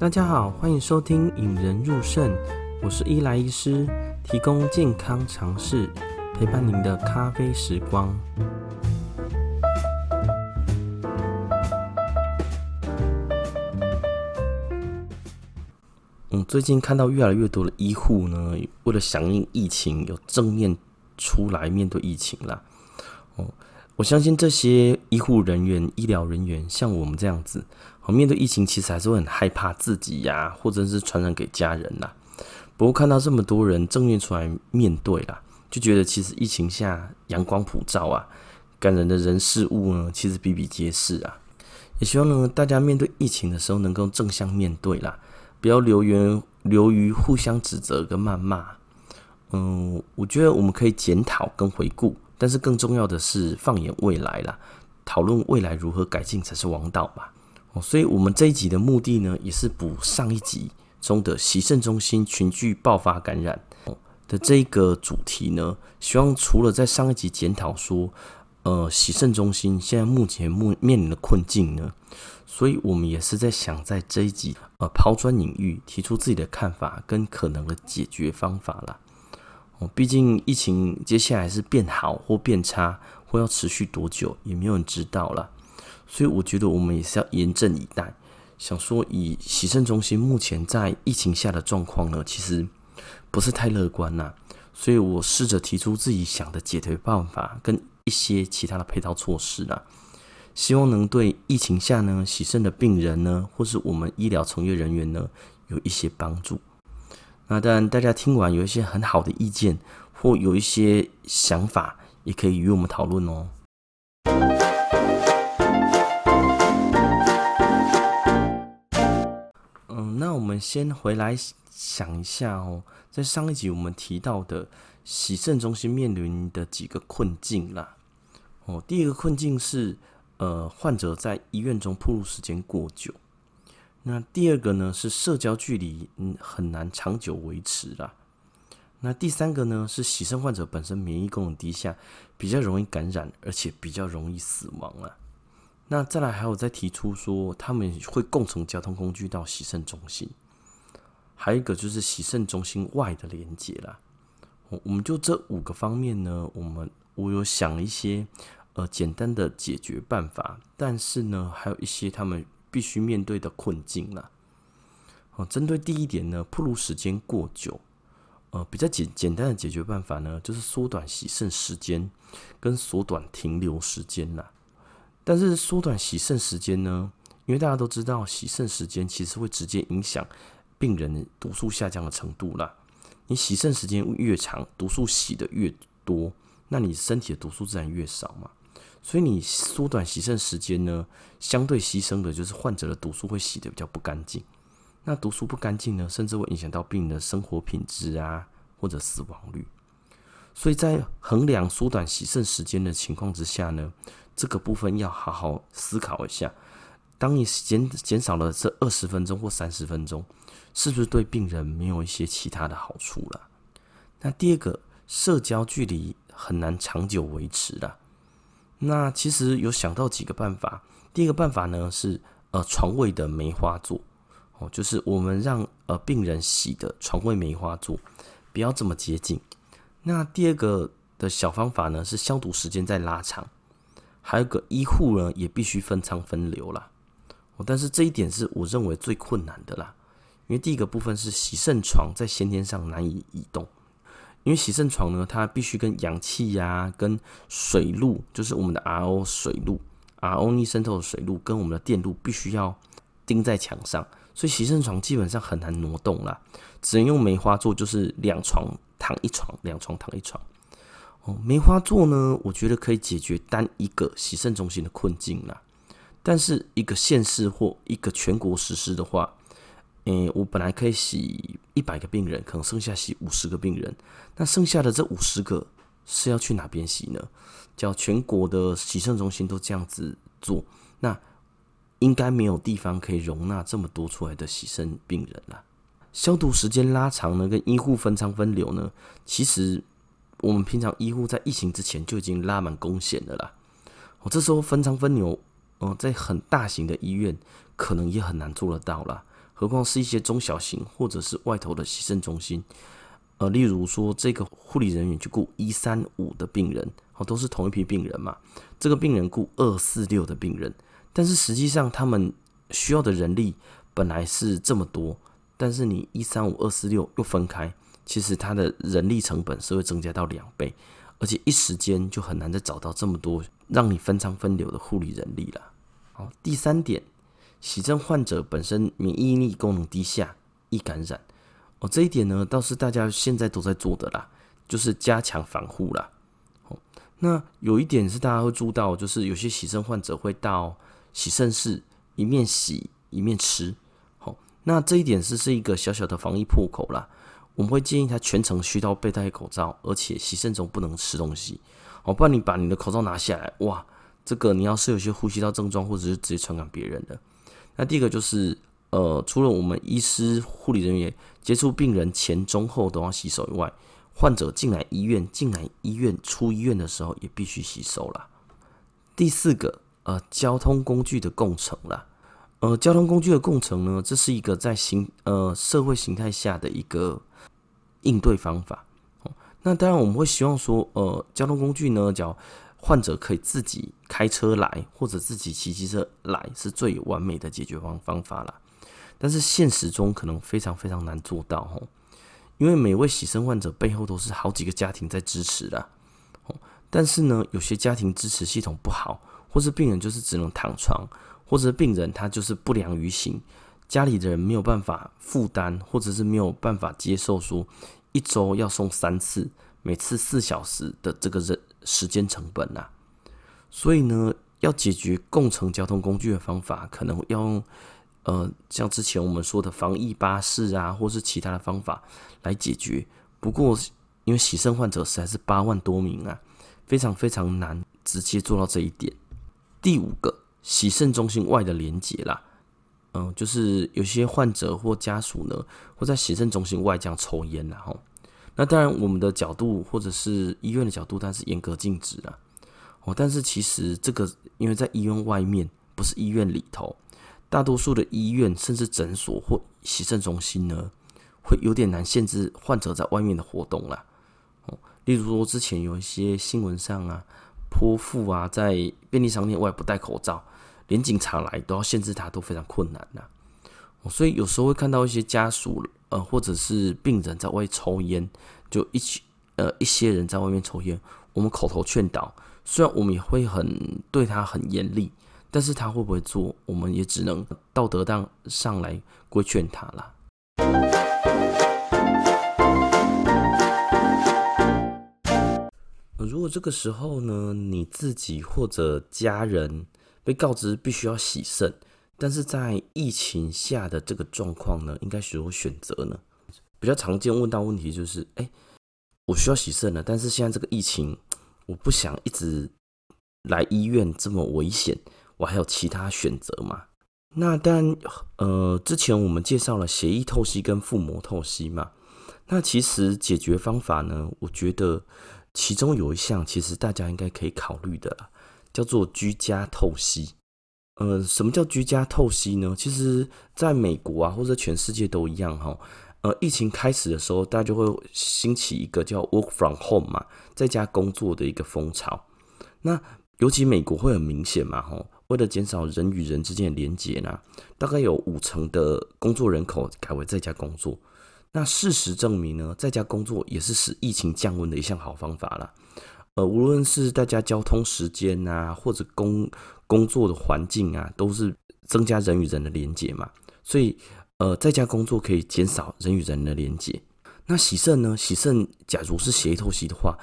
大家好，欢迎收听引人入胜，我是伊莱医师，提供健康常识，陪伴您的咖啡时光。嗯，最近看到越来越多的医护呢，为了响应疫情，有正面出来面对疫情啦。哦，我相信这些医护人员、医疗人员，像我们这样子。面对疫情，其实还是会很害怕自己呀、或者是传染给家人呐。不过看到这么多人正面出来面对啦，就觉得其实疫情下阳光普照啊，感人的人事物呢，其实比比皆是啊。也希望呢，大家面对疫情的时候能够正向面对啦，不要留于流于互相指责跟谩骂。嗯，我觉得我们可以检讨跟回顾，但是更重要的是放眼未来啦，讨论未来如何改进才是王道吧。哦，所以我们这一集的目的呢，也是补上一集中的洗肾中心群聚爆发感染的这一个主题呢。希望除了在上一集检讨说，呃，洗肾中心现在目前目面临的困境呢，所以我们也是在想在这一集呃抛砖引玉，提出自己的看法跟可能的解决方法啦。哦，毕竟疫情接下来是变好或变差，或要持续多久，也没有人知道了。所以我觉得我们也是要严阵以待。想说，以洗肾中心目前在疫情下的状况呢，其实不是太乐观呐。所以我试着提出自己想的解决办法跟一些其他的配套措施啦，希望能对疫情下呢洗肾的病人呢，或是我们医疗从业人员呢有一些帮助。那当然，大家听完有一些很好的意见或有一些想法，也可以与我们讨论哦。我们先回来想一下哦，在上一集我们提到的洗肾中心面临的几个困境啦。哦，第一个困境是，呃，患者在医院中暴露时间过久。那第二个呢是社交距离，嗯，很难长久维持啦。那第三个呢是洗肾患者本身免疫功能低下，比较容易感染，而且比较容易死亡啊。那再来还有再提出说，他们会共乘交通工具到洗肾中心，还有一个就是洗肾中心外的连接啦。我我们就这五个方面呢，我们我有想一些呃简单的解决办法，但是呢，还有一些他们必须面对的困境啦。哦，针对第一点呢，暴露时间过久，呃，比较简简单的解决办法呢，就是缩短洗肾时间跟缩短停留时间啦。但是缩短洗肾时间呢？因为大家都知道，洗肾时间其实会直接影响病人毒素下降的程度啦。你洗肾时间越长，毒素洗得越多，那你身体的毒素自然越少嘛。所以你缩短洗肾时间呢，相对牺牲的就是患者的毒素会洗得比较不干净。那毒素不干净呢，甚至会影响到病人的生活品质啊，或者死亡率。所以在衡量缩短洗肾时间的情况之下呢，这个部分要好好思考一下。当你减减少了这二十分钟或三十分钟，是不是对病人没有一些其他的好处了？那第二个，社交距离很难长久维持了。那其实有想到几个办法。第一个办法呢是呃床位的梅花座哦，就是我们让呃病人洗的床位梅花座不要这么接近。那第二个的小方法呢是消毒时间再拉长。还有个医护呢，也必须分仓分流啦。但是这一点是我认为最困难的啦，因为第一个部分是洗肾床在先天上难以移动，因为洗肾床呢，它必须跟氧气呀、跟水路，就是我们的 RO 水路，RO 逆渗透的水路跟我们的电路必须要钉在墙上，所以洗肾床基本上很难挪动啦，只能用梅花做，就是两床躺一床，两床躺一床。梅花座呢，我觉得可以解决单一个洗肾中心的困境啦。但是一个县市或一个全国实施的话，诶，我本来可以洗一百个病人，可能剩下洗五十个病人，那剩下的这五十个是要去哪边洗呢？叫全国的洗肾中心都这样子做，那应该没有地方可以容纳这么多出来的洗肾病人啦。消毒时间拉长呢，跟医护分仓分流呢，其实。我们平常医护在疫情之前就已经拉满弓弦了啦。哦，这时候分仓分流，哦，在很大型的医院可能也很难做得到啦。何况是一些中小型或者是外头的洗肾中心。呃，例如说这个护理人员去顾一三五的病人，哦，都是同一批病人嘛。这个病人顾二四六的病人，但是实际上他们需要的人力本来是这么多，但是你一三五二四六又分开，其实它的人力成本是会增加到两倍，而且一时间就很难再找到这么多让你分仓分流的护理人力了。好，第三点，洗肾患者本身免疫力功能低下，易感染。哦，这一点呢，倒是大家现在都在做的啦，就是加强防护啦。哦，那有一点是大家会注意到，就是有些洗肾患者会到洗肾室一面洗一面吃。好，那这一点是是一个小小的防疫破口啦。我们会建议他全程需要佩戴口罩，而且洗肾中不能吃东西。哦，不然你把你的口罩拿下来，哇，这个你要是有些呼吸道症状，或者是直接传染别人的。那第一个就是。呃，除了我们医师、护理人员接触病人前、中、后都要洗手以外，患者进来医院、进来医院、出医院的时候也必须洗手啦。第四个，呃，交通工具的共乘啦。呃，交通工具的共乘呢，这是一个在形呃社会形态下的一个应对方法。那当然我们会希望说，呃，交通工具呢，叫患者可以自己开车来，或者自己骑机车来，是最完美的解决方方法啦。但是现实中可能非常非常难做到哦，因为每位洗肾患者背后都是好几个家庭在支持的哦。但是呢，有些家庭支持系统不好，或是病人就是只能躺床，或者病人他就是不良于行，家里的人没有办法负担，或者是没有办法接受说一周要送三次，每次四小时的这个人时间成本啊。所以呢，要解决共乘交通工具的方法，可能要用。呃，像之前我们说的防疫巴士啊，或是其他的方法来解决。不过，因为洗肾患者实在是八万多名啊，非常非常难直接做到这一点。第五个，洗肾中心外的连接啦，嗯、就是有些患者或家属呢，会在洗肾中心外这样抽烟然后，那当然，我们的角度或者是医院的角度，但是严格禁止啊。哦，但是其实这个，因为在医院外面，不是医院里头。大多数的医院甚至诊所或洗肾中心呢，会有点难限制患者在外面的活动啦。哦，例如说之前有一些新闻上啊，泼妇啊在便利商店外不戴口罩，连警察来都要限制他，都非常困难呐。所以有时候会看到一些家属呃或者是病人在外抽烟，就一起呃一些人在外面抽烟，我们口头劝导，虽然我们也会很对他很严厉。但是他会不会做，我们也只能道德当上来规劝他了。如果这个时候呢，你自己或者家人被告知必须要洗肾，但是在疫情下的这个状况呢，应该如何选择呢？比较常见问到问题就是，哎，我需要洗肾了，但是现在这个疫情，我不想一直来医院这么危险。我还有其他选择吗？那当然，呃，之前我们介绍了血液透析跟腹膜透析嘛。那其实解决方法呢，我觉得其中有一项其实大家应该可以考虑的啦，叫做居家透析。呃，什么叫居家透析呢？其实在美国啊，或者全世界都一样哈。呃，疫情开始的时候，大家就会兴起一个叫 work from home 嘛，在家工作的一个风潮。那尤其美国会很明显嘛，吼。为了减少人与人之间的连结呢，大概有五成的工作人口改为在家工作。那事实证明呢，在家工作也是使疫情降温的一项好方法了。呃，无论是大家交通时间啊，或者工工作的环境啊，都是增加人与人的连结嘛。所以，呃，在家工作可以减少人与人的连结。那洗肾呢？洗肾，假如是血液透析的话，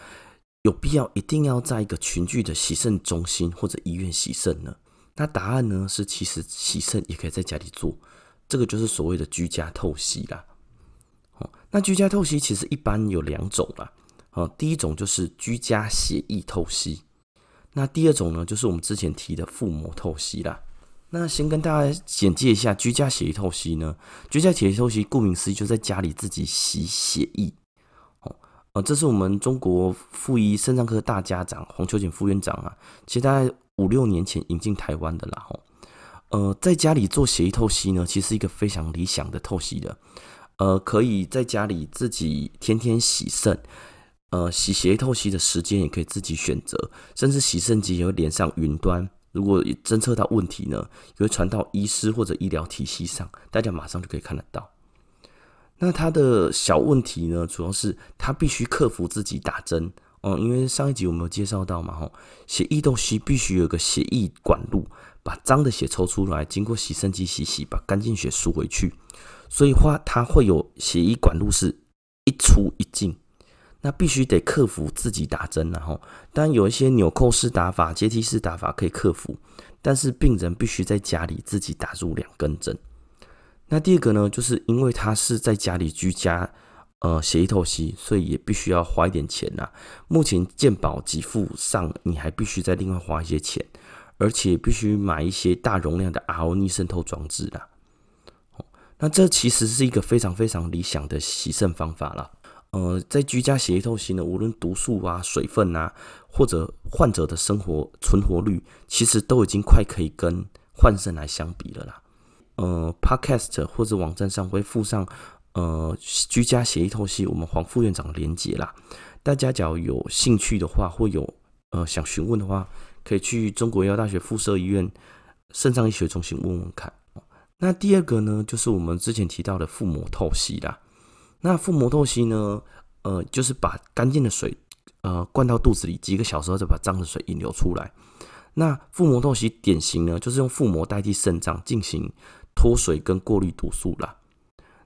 有必要一定要在一个群聚的洗肾中心或者医院洗肾呢？那答案呢是，其实洗肾也可以在家里做，这个就是所谓的居家透析啦。哦，那居家透析其实一般有两种啦。哦，第一种就是居家血液透析，那第二种呢就是我们之前提的腹膜透析啦。那先跟大家简介一下居家血液透析呢，居家血液透析顾名思义就在家里自己洗血液。哦，呃，这是我们中国妇医肾脏科大家长黄秋瑾副院长啊，其实大概。五六年前引进台湾的啦，吼，呃，在家里做血液透析呢，其实是一个非常理想的透析的。呃，可以在家里自己天天洗肾，呃，洗血透析的时间也可以自己选择，甚至洗肾机也会连上云端。如果侦测到问题呢，也会传到医师或者医疗体系上，大家马上就可以看得到。那它的小问题呢，主要是它必须克服自己打针哦，因为上一集我们有介绍到嘛，吼，血液透析必须有个血液管路，把脏的血抽出来，经过洗肾机洗洗，把干净血输回去，所以话它会有血液管路是一出一进，那必须得克服自己打针，然后当然有一些纽扣式打法、阶梯式打法可以克服，但是病人必须在家里自己打入两根针。那第二个呢，就是因为他是在家里居家，呃，血液透析，所以也必须要花一点钱呐。目前健保给付上，你还必须再另外花一些钱，而且必须买一些大容量的 RO 逆渗透装置啦。那这其实是一个非常非常理想的洗肾方法了。呃，在居家血液透析呢，无论毒素啊、水分啊，或者患者的生活存活率，其实都已经快可以跟换肾来相比了啦。呃，Podcast 或者网站上会附上呃居家血液透析我们黄副院长的连结啦。大家只要有兴趣的话，或有呃想询问的话，可以去中国医药大学附设医院肾脏医学中心问问看。那第二个呢，就是我们之前提到的腹膜透析啦。那腹膜透析呢，呃，就是把干净的水呃灌到肚子里，几个小时后再把脏的水引流出来。那腹膜透析典型呢，就是用腹膜代替肾脏进行。脱水跟过滤毒素啦，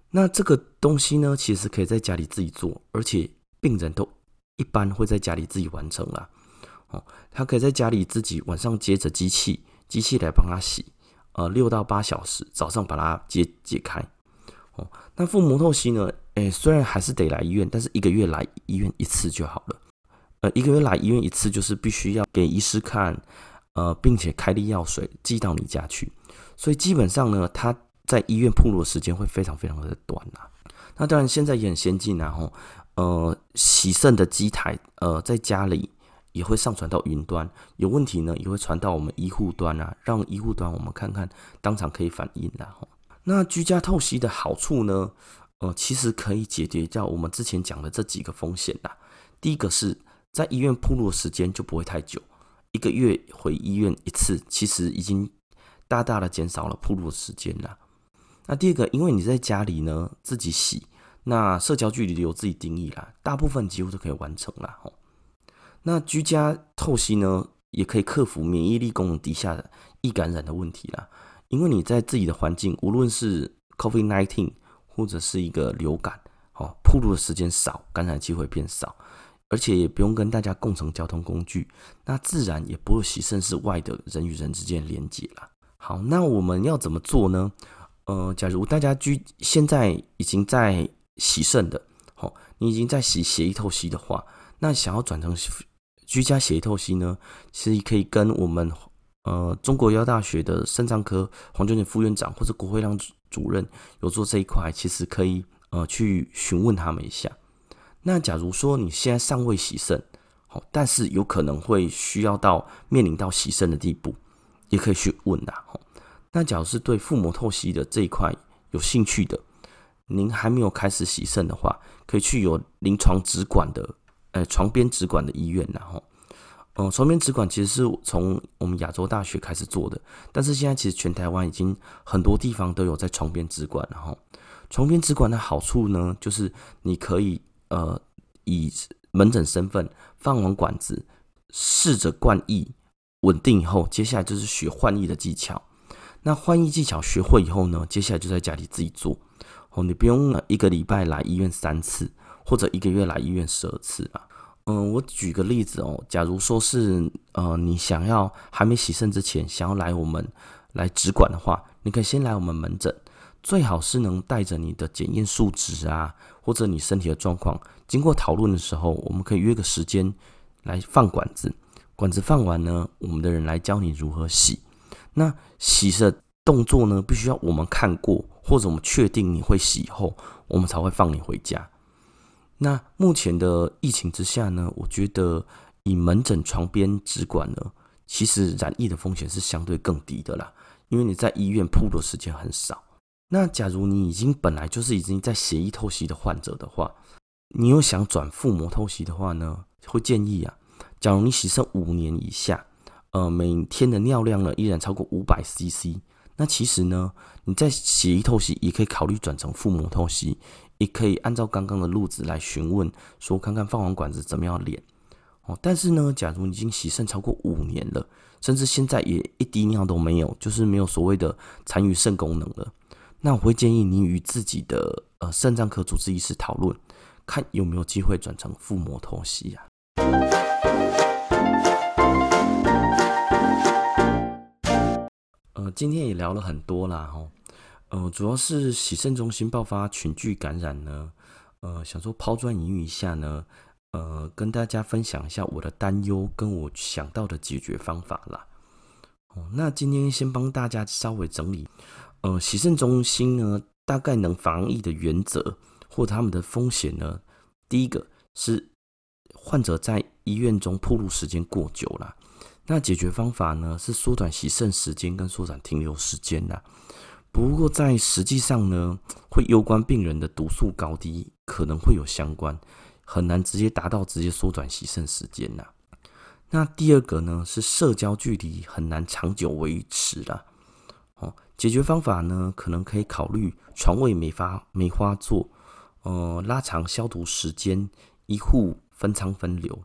那这个东西呢，其实可以在家里自己做，而且病人都一般会在家里自己完成啦。哦，他可以在家里自己晚上接着机器，机器来帮他洗，呃，六到八小时，早上把它解解开。哦，那腹膜透析呢，诶，虽然还是得来医院，但是一个月来医院一次就好了。呃，一个月来医院一次，就是必须要给医师看，呃，并且开立药水寄到你家去。所以基本上呢，他在医院铺路的时间会非常非常的短呐。那当然现在也很先进，然后呃，洗肾的机台呃，在家里也会上传到云端，有问题呢也会传到我们医护端啊，让医护端我们看看当场可以反应啦。那居家透析的好处呢，呃，其实可以解决掉我们之前讲的这几个风险啦。第一个是在医院铺路的时间就不会太久，一个月回医院一次，其实已经。大大的减少了铺路的时间啦。那第二个，因为你在家里呢自己洗，那社交距离由自己定义啦，大部分几乎都可以完成啦。吼，那居家透析呢，也可以克服免疫力功能低下易感染的问题啦。因为你在自己的环境，无论是 COVID-19 或者是一个流感，哦，暴露的时间少，感染机会变少，而且也不用跟大家共乘交通工具，那自然也不会洗肾室外的人与人之间连接啦。好，那我们要怎么做呢？呃，假如大家居现在已经在洗肾的，好，你已经在洗血液透析的话，那想要转成居家血液透析呢，其实可以跟我们呃中国医药大学的肾脏科黄炯简副院长或者国会亮主任有做这一块，其实可以呃去询问他们一下。那假如说你现在尚未洗肾，好，但是有可能会需要到面临到洗肾的地步。也可以去问呐，那假如是对腹膜透析的这一块有兴趣的，您还没有开始洗肾的话，可以去有临床直管的，呃，床边直管的医院，然后，嗯，床边植管其实是从我们亚洲大学开始做的，但是现在其实全台湾已经很多地方都有在床边植管，然后，床边植管的好处呢，就是你可以呃以门诊身份放完管子，试着灌液。稳定以后，接下来就是学换液的技巧。那换液技巧学会以后呢，接下来就在家里自己做。哦，你不用一个礼拜来医院三次，或者一个月来医院十二次啊。嗯，我举个例子哦，假如说是呃，你想要还没洗肾之前，想要来我们来植管的话，你可以先来我们门诊，最好是能带着你的检验数值啊，或者你身体的状况，经过讨论的时候，我们可以约个时间来放管子。管子放完呢，我们的人来教你如何洗。那洗的动作呢，必须要我们看过，或者我们确定你会洗后，我们才会放你回家。那目前的疫情之下呢，我觉得以门诊床边植管呢，其实染疫的风险是相对更低的啦。因为你在医院铺的时间很少。那假如你已经本来就是已经在血液透析的患者的话，你又想转腹膜透析的话呢，会建议啊，假如你洗肾五年以下，呃，每天的尿量呢依然超过五百 CC，那其实呢，你在血液透析也可以考虑转成腹膜透析，也可以按照刚刚的路子来询问，说看看放完管子怎么样连。哦，但是呢，假如你已经洗肾超过五年了，甚至现在也一滴尿都没有，就是没有所谓的残余肾功能了，那我会建议你与自己的呃肾脏科主治医师讨论，看有没有机会转成腹膜透析啊。呃，今天也聊了很多啦，哦，呃，主要是洗肾中心爆发群聚感染呢，呃，想说抛砖引玉一下呢。呃，跟大家分享一下我的担忧跟我想到的解决方法啦。哦，那今天先帮大家稍微整理，呃，洗肾中心呢，大概能防疫的原则或他们的风险呢，第一个是患者在医院中暴露时间过久了，那解决方法呢是缩短洗肾时间跟缩短停留时间啦。不过在实际上呢，会攸关病人的毒素高低，可能会有相关。很难直接达到直接缩短洗肾时间呐。那第二个呢，是社交距离很难长久维持啦。哦，解决方法呢，可能可以考虑床位梅花梅花座，呃，拉长消毒时间，医护分舱分流。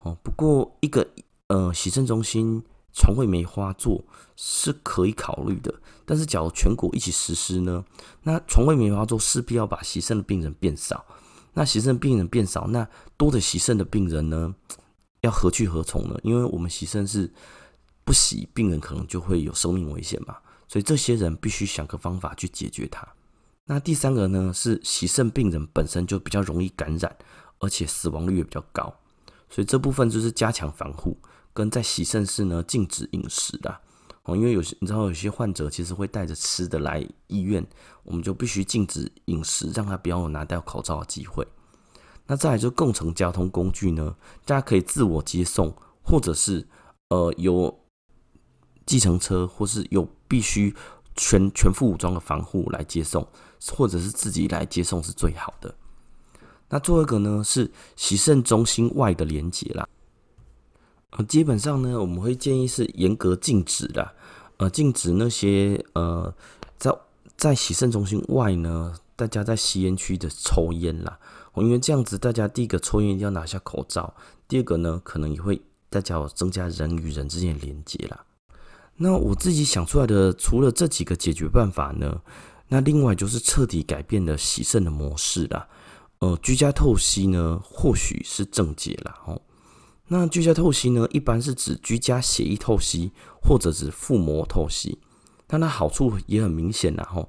哦，不过一个呃洗肾中心床位梅花座是可以考虑的，但是假如全国一起实施呢，那床位梅花座势必要把洗肾的病人变少。那洗肾病人变少，那多的洗肾的病人呢，要何去何从呢？因为我们洗肾是不洗，病人可能就会有生命危险嘛，所以这些人必须想个方法去解决它。那第三个呢，是洗肾病人本身就比较容易感染，而且死亡率也比较高，所以这部分就是加强防护，跟在洗肾室呢禁止饮食的。哦，因为有些你知道，有些患者其实会带着吃的来医院，我们就必须禁止饮食，让他不要有拿掉口罩的机会。那再来就共乘交通工具呢，大家可以自我接送，或者是呃有计程车，或是有必须全全副武装的防护来接送，或者是自己来接送是最好的。那最后一个呢，是洗肾中心外的连接啦。基本上呢，我们会建议是严格禁止的，呃，禁止那些呃，在在洗肾中心外呢，大家在吸烟区的抽烟啦。因为这样子，大家第一个抽烟一定要拿下口罩，第二个呢，可能也会大家有增加人与人之间的连接啦。那我自己想出来的，除了这几个解决办法呢，那另外就是彻底改变了洗肾的模式啦。呃，居家透析呢，或许是正解啦。哦。那居家透析呢，一般是指居家血液透析，或者是腹膜透析。但它好处也很明显啦，吼，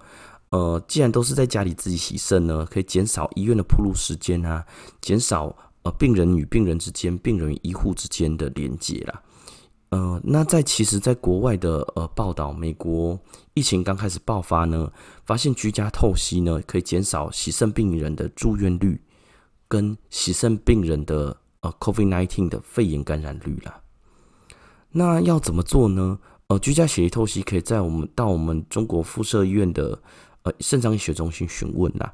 呃，既然都是在家里自己洗肾呢，可以减少医院的暴露时间啊，减少呃病人与病人之间、病人与医护之间的连接啦。呃，那在其实，在国外的呃报道，美国疫情刚开始爆发呢，发现居家透析呢，可以减少洗肾病人的住院率，跟洗肾病人的。呃，COVID-19 的肺炎感染率啦，那要怎么做呢？呃，居家血液透析可以在我们到我们中国附设医院的呃肾脏医学中心询问啦。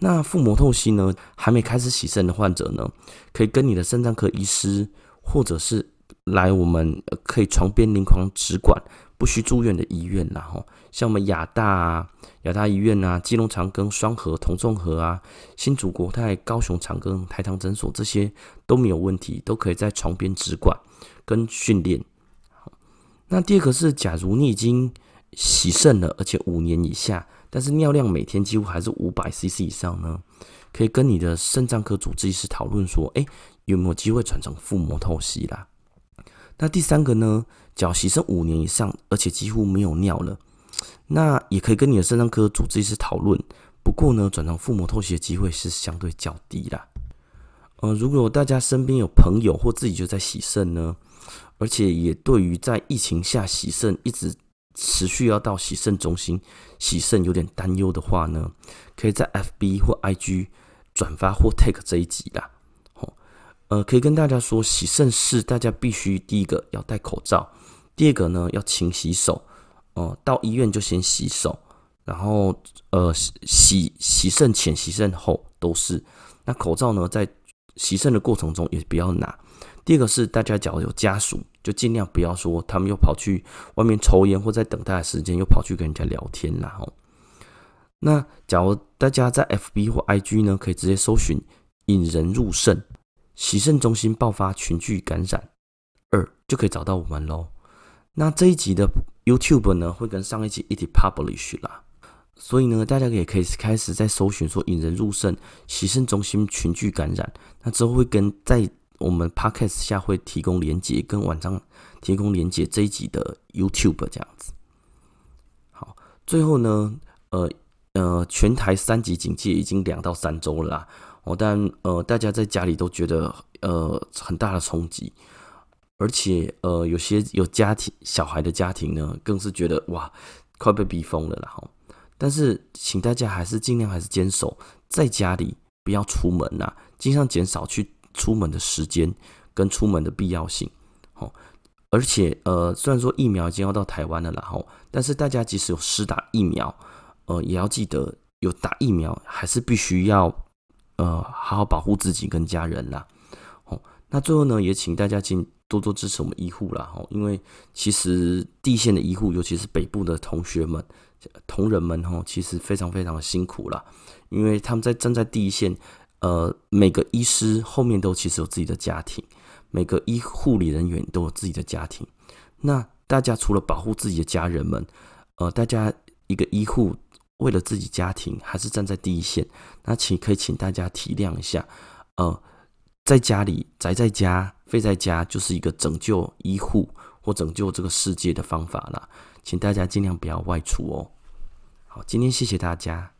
那腹膜透析呢，还没开始洗肾的患者呢，可以跟你的肾脏科医师，或者是来我们可以床边临床直管，不需住院的医院啦。吼，像我们亚大啊。亚大医院啊，基隆长庚、双和、同众和啊，新竹国泰、高雄长庚、台糖诊所，这些都没有问题，都可以在床边直管跟训练。那第二个是，假如你已经洗肾了，而且五年以下，但是尿量每天几乎还是五百 CC 以上呢，可以跟你的肾脏科主治医师讨论说，哎，有没有机会转成腹膜透析啦？那第三个呢，假如洗肾五年以上，而且几乎没有尿了。那也可以跟你的肾脏科主治医师讨论，不过呢，转成腹膜透析的机会是相对较低啦。呃，如果大家身边有朋友或自己就在洗肾呢，而且也对于在疫情下洗肾一直持续要到洗肾中心洗肾有点担忧的话呢，可以在 FB 或 IG 转发或 take 这一集啦。呃，可以跟大家说，洗肾室大家必须第一个要戴口罩，第二个呢要勤洗手。哦，到医院就先洗手，然后呃洗洗肾前、洗肾后都是。那口罩呢，在洗肾的过程中也不要拿。第二个是大家假如有家属，就尽量不要说他们又跑去外面抽烟，或在等待的时间又跑去跟人家聊天啦。吼，那假如大家在 FB 或 IG 呢，可以直接搜寻“引人入肾洗肾中心爆发群聚感染二”，就可以找到我们喽。那这一集的 YouTube 呢，会跟上一集一起 publish 啦，所以呢，大家也可以开始在搜寻说“引人入胜洗肾中心群聚感染”，那之后会跟在我们 Podcast 下会提供连接，跟晚上提供连接这一集的 YouTube 这样子。好，最后呢，呃呃，全台三级警戒已经两到三周了啦，哦，但呃，大家在家里都觉得呃很大的冲击。而且，呃，有些有家庭小孩的家庭呢，更是觉得哇，快被逼疯了啦哈。但是，请大家还是尽量还是坚守在家里，不要出门呐，尽量减少去出门的时间跟出门的必要性。哦，而且，呃，虽然说疫苗已经要到台湾了啦哈，但是大家即使有施打疫苗，呃，也要记得有打疫苗，还是必须要呃好好保护自己跟家人啦。哦，那最后呢，也请大家请。多多支持我们医护啦，哈，因为其实地线的医护，尤其是北部的同学们、同仁们，哈，其实非常非常的辛苦啦，因为他们在站在第一线，呃，每个医师后面都其实有自己的家庭，每个医护理人员都有自己的家庭。那大家除了保护自己的家人们，呃，大家一个医护为了自己家庭，还是站在第一线，那请可以请大家体谅一下，呃。在家里宅在家，废在家，就是一个拯救医护或拯救这个世界的方法了。请大家尽量不要外出哦。好，今天谢谢大家。